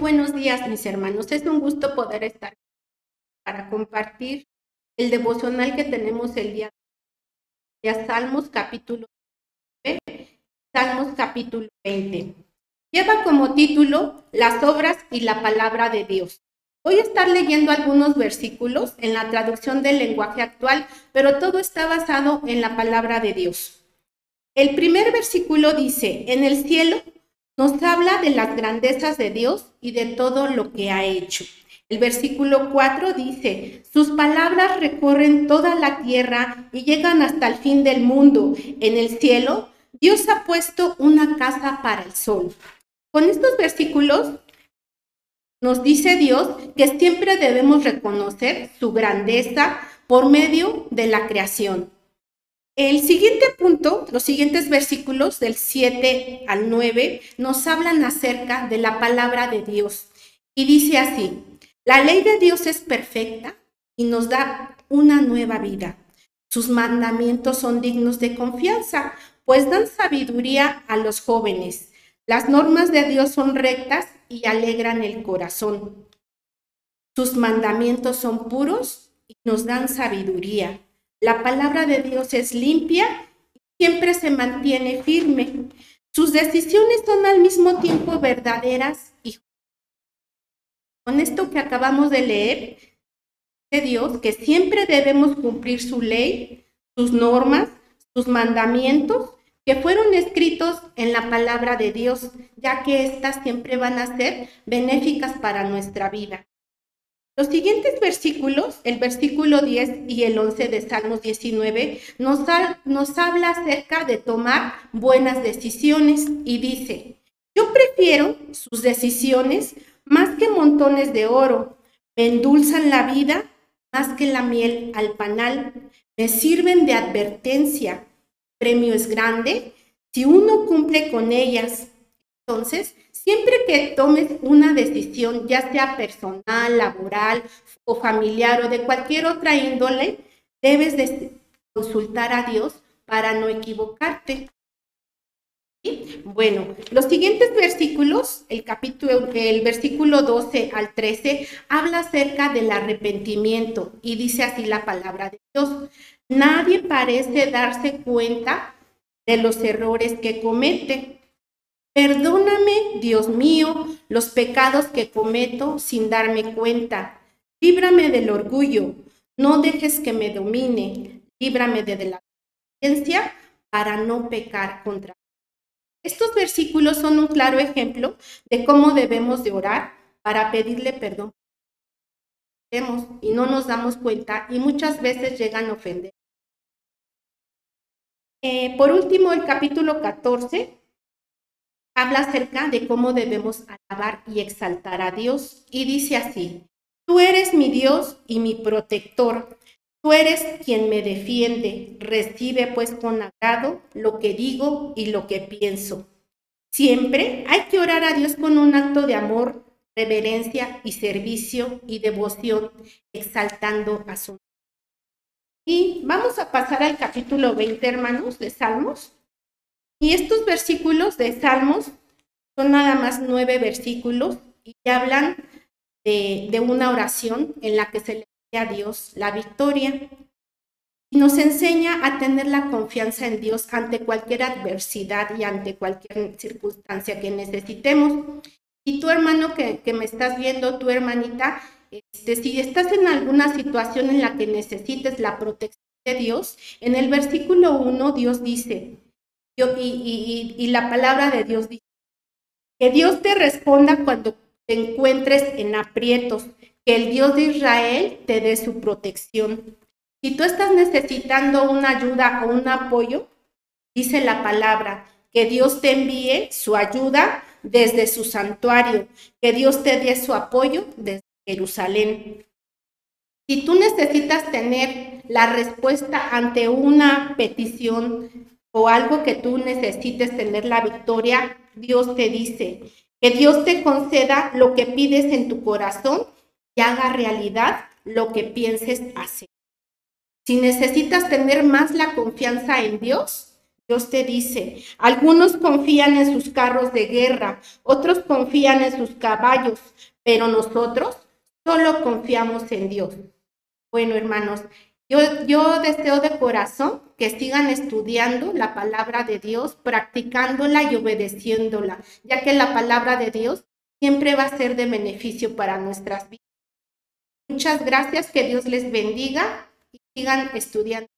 días, mis hermanos. Es un gusto poder estar para compartir el devocional que tenemos el día de Salmos capítulo 9, Salmos capítulo 20. Lleva como título Las obras y la palabra de Dios. Voy a estar leyendo algunos versículos en la traducción del lenguaje actual, pero todo está basado en la palabra de Dios. El primer versículo dice, en el cielo nos habla de las grandezas de Dios y de todo lo que ha hecho. El versículo 4 dice, sus palabras recorren toda la tierra y llegan hasta el fin del mundo. En el cielo, Dios ha puesto una casa para el sol. Con estos versículos nos dice Dios que siempre debemos reconocer su grandeza por medio de la creación. El siguiente punto, los siguientes versículos del 7 al 9, nos hablan acerca de la palabra de Dios. Y dice así, la ley de Dios es perfecta y nos da una nueva vida. Sus mandamientos son dignos de confianza, pues dan sabiduría a los jóvenes. Las normas de Dios son rectas y alegran el corazón. Sus mandamientos son puros y nos dan sabiduría. La palabra de Dios es limpia y siempre se mantiene firme. Sus decisiones son al mismo tiempo verdaderas y con esto que acabamos de leer, de Dios que siempre debemos cumplir su ley, sus normas, sus mandamientos que fueron escritos en la palabra de Dios, ya que éstas siempre van a ser benéficas para nuestra vida. Los siguientes versículos, el versículo 10 y el 11 de Salmos 19, nos, habla acerca de tomar buenas decisiones y dice, yo prefiero sus decisiones más que montones de oro, me endulzan la vida más que la miel al panal, me sirven de advertencia, premio es grande si uno cumple con ellas. Entonces, Siempre que tomes una decisión, ya sea personal, laboral o familiar o de cualquier otra índole, debes de consultar a Dios para no equivocarte. Bueno, los siguientes versículos, el capítulo, el versículo 12 al 13, habla acerca del arrepentimiento y dice así la palabra de Dios. Nadie parece darse cuenta de los errores que comete Perdóname, Dios mío, los pecados que cometo sin darme cuenta. Líbrame del orgullo, no dejes que me domine. Líbrame de la conciencia para no pecar contra Estos versículos son un claro ejemplo de cómo debemos de orar para pedirle perdón. Y no nos damos cuenta y muchas veces llegan a ofender. Eh, por último, el capítulo 14 habla acerca de cómo debemos alabar y exaltar a Dios y dice así, tú eres mi Dios y mi protector, tú eres quien me defiende, recibe pues con agrado lo que digo y lo que pienso. Siempre hay que orar a Dios con un acto de amor, reverencia y servicio y devoción, exaltando a su y vamos a pasar al capítulo 20, hermanos, de Salmos. Y estos versículos de Salmos son nada más nueve versículos y hablan de, una oración en la que se le pide a Dios la victoria y nos enseña a tener la confianza en Dios ante cualquier adversidad y ante cualquier circunstancia que necesitemos. Y tu hermano que, me estás viendo, tu hermanita, este, si estás en alguna situación en la que necesites la protección de Dios, en el versículo 1 Dios dice, y, la palabra de Dios dice, que Dios te responda cuando te encuentres en aprietos, que el Dios de Israel te dé su protección. Si tú estás necesitando una ayuda o un apoyo, dice la palabra, que Dios te envíe su ayuda desde su santuario, que Dios te dé su apoyo desde Jerusalén. Si tú necesitas tener la respuesta ante una petición o algo que tú necesites tener la victoria, Dios te dice que Dios te conceda lo que pides en tu corazón y haga realidad lo que pienses hacer. Si necesitas tener más la confianza en Dios, Dios te dice, algunos confían en sus carros de guerra, otros confían en sus caballos, pero nosotros solo confiamos en Dios. Bueno, hermanos, yo, deseo de corazón que sigan estudiando la palabra de Dios, practicándola y obedeciéndola, ya que la palabra de Dios siempre va a ser de beneficio para nuestras vidas. Muchas gracias, que Dios les bendiga y sigan estudiando.